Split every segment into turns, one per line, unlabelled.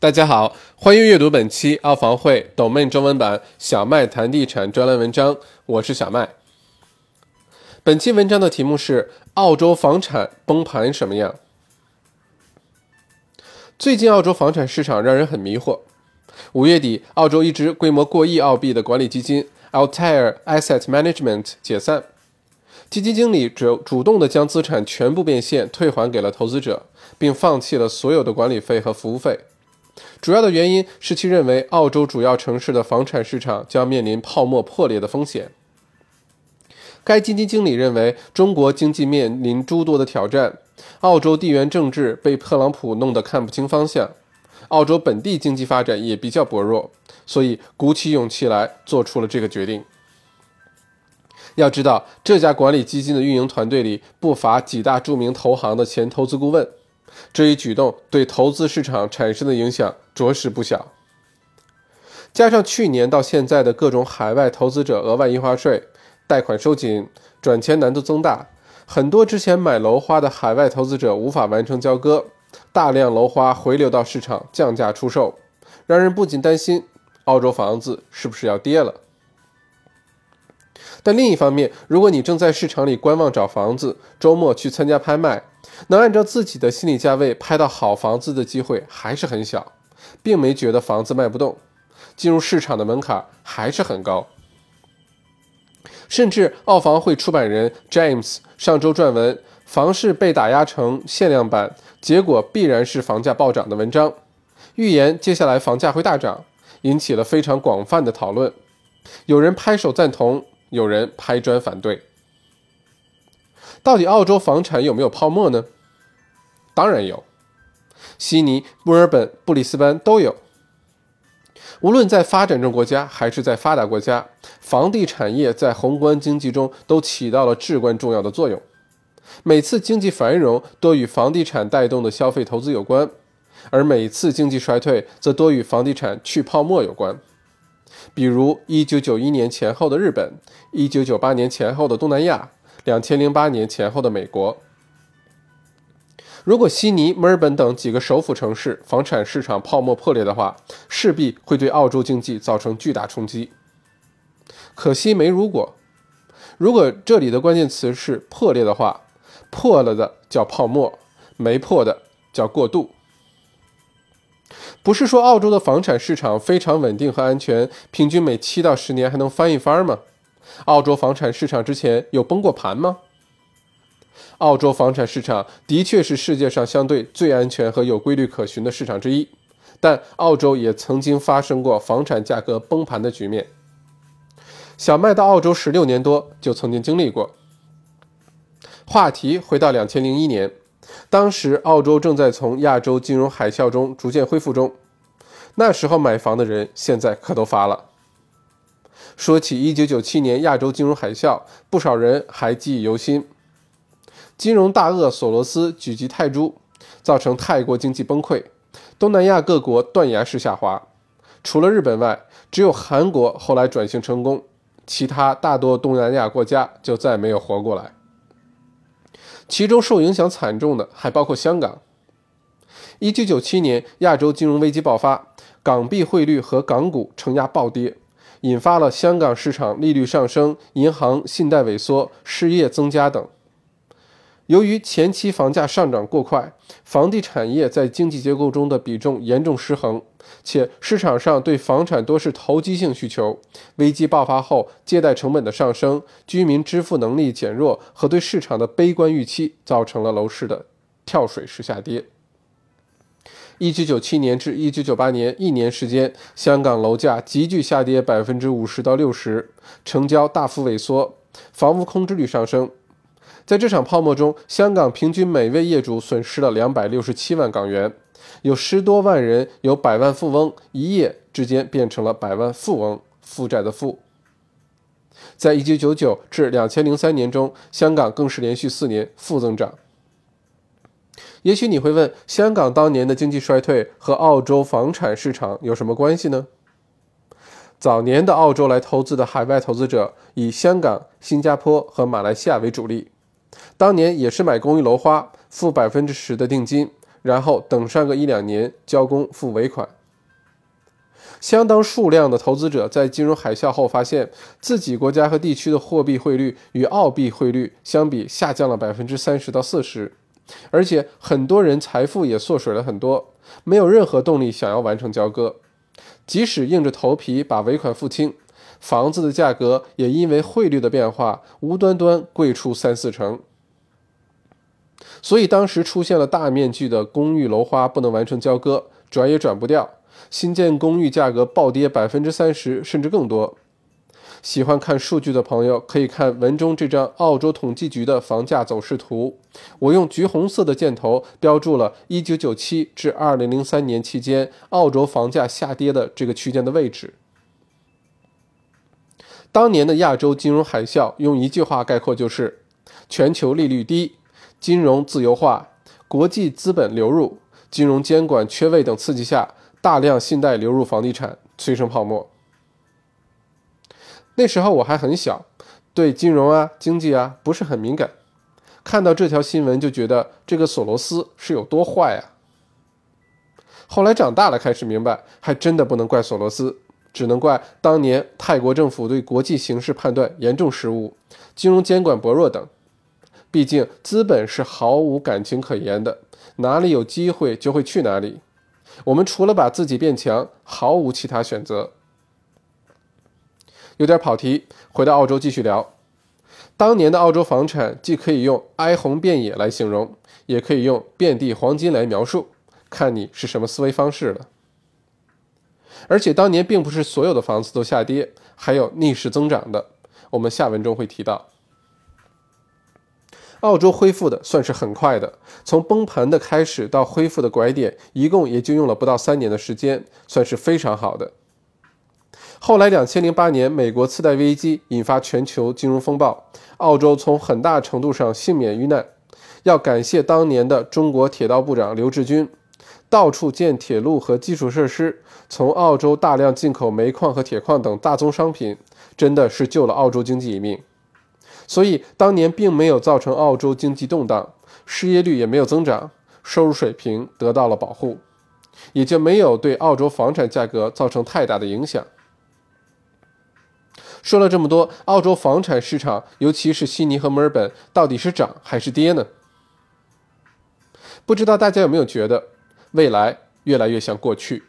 大家好，欢迎阅读本期澳房会抖妹中文版小麦谈地产专栏文章，我是小麦。本期文章的题目是：澳洲房产崩盘什么样？最近澳洲房产市场让人很迷惑。五月底，澳洲一支规模过亿澳币的管理基金 Altair Asset Management 解散，基金经理主主动的将资产全部变现退还给了投资者，并放弃了所有的管理费和服务费。主要的原因是其认为澳洲主要城市的房产市场将面临泡沫破裂的风险。该基金经理认为，中国经济面临诸多的挑战，澳洲地缘政治被特朗普弄得看不清方向，澳洲本地经济发展也比较薄弱，所以鼓起勇气来做出了这个决定。要知道，这家管理基金的运营团队里不乏几大著名投行的前投资顾问。这一举动对投资市场产生的影响着实不小。加上去年到现在的各种海外投资者额外印花税、贷款收紧、转钱难度增大，很多之前买楼花的海外投资者无法完成交割，大量楼花回流到市场降价出售，让人不禁担心澳洲房子是不是要跌了。但另一方面，如果你正在市场里观望找房子，周末去参加拍卖。能按照自己的心理价位拍到好房子的机会还是很小，并没觉得房子卖不动，进入市场的门槛还是很高。甚至澳房会出版人 James 上周撰文《房市被打压成限量版，结果必然是房价暴涨》的文章，预言接下来房价会大涨，引起了非常广泛的讨论。有人拍手赞同，有人拍砖反对。到底澳洲房产有没有泡沫呢？当然有，悉尼、墨尔本、布里斯班都有。无论在发展中国家还是在发达国家，房地产业在宏观经济中都起到了至关重要的作用。每次经济繁荣多与房地产带动的消费投资有关，而每次经济衰退则多与房地产去泡沫有关。比如1991年前后的日本，1998年前后的东南亚。两千零八年前后的美国，如果悉尼、墨尔本等几个首府城市房产市场泡沫破裂的话，势必会对澳洲经济造成巨大冲击。可惜没如果。如果这里的关键词是破裂的话，破了的叫泡沫，没破的叫过渡。不是说澳洲的房产市场非常稳定和安全，平均每七到十年还能翻一番吗？澳洲房产市场之前有崩过盘吗？澳洲房产市场的确是世界上相对最安全和有规律可循的市场之一，但澳洲也曾经发生过房产价格崩盘的局面。小麦到澳洲十六年多，就曾经经历过。话题回到两千零一年，当时澳洲正在从亚洲金融海啸中逐渐恢复中，那时候买房的人现在可都发了。说起1997年亚洲金融海啸，不少人还记忆犹新。金融大鳄索罗斯狙击泰铢，造成泰国经济崩溃，东南亚各国断崖式下滑。除了日本外，只有韩国后来转型成功，其他大多东南亚国家就再没有活过来。其中受影响惨重的还包括香港。1997年亚洲金融危机爆发，港币汇率和港股承压暴跌。引发了香港市场利率上升、银行信贷萎缩、失业增加等。由于前期房价上涨过快，房地产业在经济结构中的比重严重失衡，且市场上对房产多是投机性需求。危机爆发后，借贷成本的上升、居民支付能力减弱和对市场的悲观预期，造成了楼市的跳水式下跌。一九九七年至一九九八年一年时间，香港楼价急剧下跌百分之五十到六十，成交大幅萎缩，房屋空置率上升。在这场泡沫中，香港平均每位业主损失了两百六十七万港元，有十多万人由百万富翁一夜之间变成了百万富翁，负债的负。在一九九九至两千零三年中，香港更是连续四年负增长。也许你会问，香港当年的经济衰退和澳洲房产市场有什么关系呢？早年的澳洲来投资的海外投资者以香港、新加坡和马来西亚为主力，当年也是买公寓楼花，付百分之十的定金，然后等上个一两年交工付尾款。相当数量的投资者在金融海啸后发现自己国家和地区的货币汇率与澳币汇率相比下降了百分之三十到四十，而且很多人财富也缩水了很多，没有任何动力想要完成交割，即使硬着头皮把尾款付清，房子的价格也因为汇率的变化无端端贵出三四成。所以当时出现了大面积的公寓楼花不能完成交割，转也转不掉。新建公寓价格暴跌百分之三十，甚至更多。喜欢看数据的朋友可以看文中这张澳洲统计局的房价走势图。我用橘红色的箭头标注了1997至2003年期间澳洲房价下跌的这个区间的位置。当年的亚洲金融海啸，用一句话概括就是：全球利率低，金融自由化，国际资本流入，金融监管缺位等刺激下。大量信贷流入房地产，催生泡沫。那时候我还很小，对金融啊、经济啊不是很敏感。看到这条新闻，就觉得这个索罗斯是有多坏啊！后来长大了，开始明白，还真的不能怪索罗斯，只能怪当年泰国政府对国际形势判断严重失误，金融监管薄弱等。毕竟资本是毫无感情可言的，哪里有机会就会去哪里。我们除了把自己变强，毫无其他选择。有点跑题，回到澳洲继续聊。当年的澳洲房产既可以用哀鸿遍野来形容，也可以用遍地黄金来描述，看你是什么思维方式了。而且当年并不是所有的房子都下跌，还有逆势增长的，我们下文中会提到。澳洲恢复的算是很快的，从崩盘的开始到恢复的拐点，一共也就用了不到三年的时间，算是非常好的。后来，两千零八年美国次贷危机引发全球金融风暴，澳洲从很大程度上幸免于难，要感谢当年的中国铁道部长刘志军，到处建铁路和基础设施，从澳洲大量进口煤矿和铁矿等大宗商品，真的是救了澳洲经济一命。所以当年并没有造成澳洲经济动荡，失业率也没有增长，收入水平得到了保护，也就没有对澳洲房产价格造成太大的影响。说了这么多，澳洲房产市场，尤其是悉尼和墨尔本，到底是涨还是跌呢？不知道大家有没有觉得，未来越来越像过去？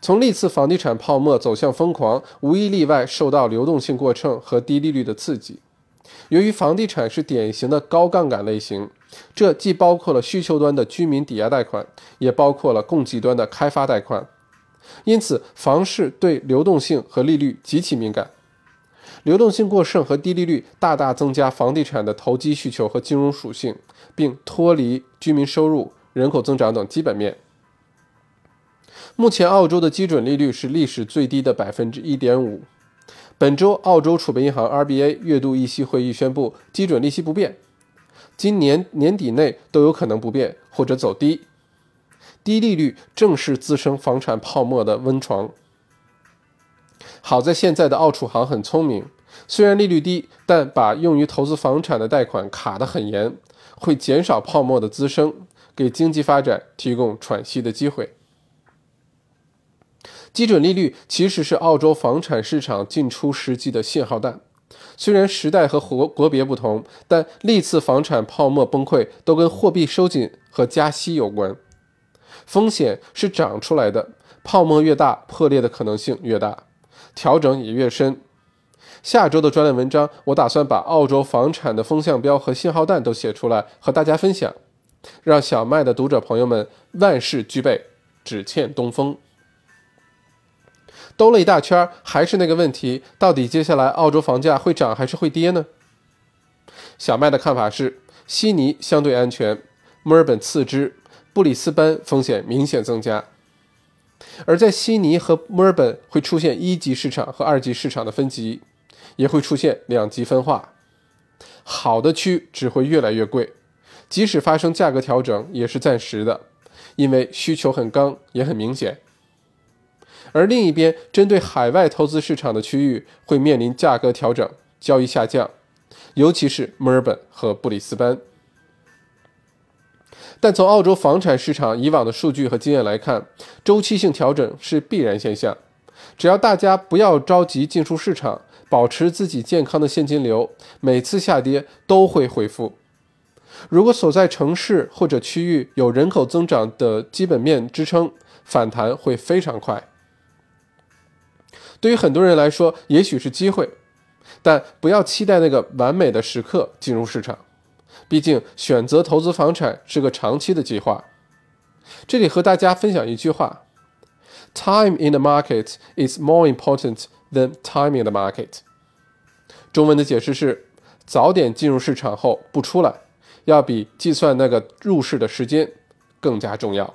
从历次房地产泡沫走向疯狂，无一例外受到流动性过剩和低利率的刺激。由于房地产是典型的高杠杆类型，这既包括了需求端的居民抵押贷款，也包括了供给端的开发贷款，因此房市对流动性和利率极其敏感。流动性过剩和低利率大大增加房地产的投机需求和金融属性，并脱离居民收入、人口增长等基本面。目前，澳洲的基准利率是历史最低的百分之一点五。本周，澳洲储备银行 RBA 月度议息会议宣布，基准利息不变，今年年底内都有可能不变或者走低。低利率正是滋生房产泡沫的温床。好在现在的澳储行很聪明，虽然利率低，但把用于投资房产的贷款卡得很严，会减少泡沫的滋生，给经济发展提供喘息的机会。基准利率其实是澳洲房产市场进出时机的信号弹。虽然时代和国国别不同，但历次房产泡沫崩溃都跟货币收紧和加息有关。风险是长出来的，泡沫越大，破裂的可能性越大，调整也越深。下周的专栏文章，我打算把澳洲房产的风向标和信号弹都写出来，和大家分享，让小麦的读者朋友们万事俱备，只欠东风。兜了一大圈，还是那个问题：到底接下来澳洲房价会涨还是会跌呢？小麦的看法是，悉尼相对安全，墨尔本次之，布里斯班风险明显增加。而在悉尼和墨尔本会出现一级市场和二级市场的分级，也会出现两极分化。好的区只会越来越贵，即使发生价格调整也是暂时的，因为需求很刚也很明显。而另一边，针对海外投资市场的区域会面临价格调整、交易下降，尤其是墨尔本和布里斯班。但从澳洲房产市场以往的数据和经验来看，周期性调整是必然现象。只要大家不要着急进出市场，保持自己健康的现金流，每次下跌都会恢复。如果所在城市或者区域有人口增长的基本面支撑，反弹会非常快。对于很多人来说，也许是机会，但不要期待那个完美的时刻进入市场。毕竟，选择投资房产是个长期的计划。这里和大家分享一句话：“Time in the market is more important than time in the market。”中文的解释是：早点进入市场后不出来，要比计算那个入市的时间更加重要。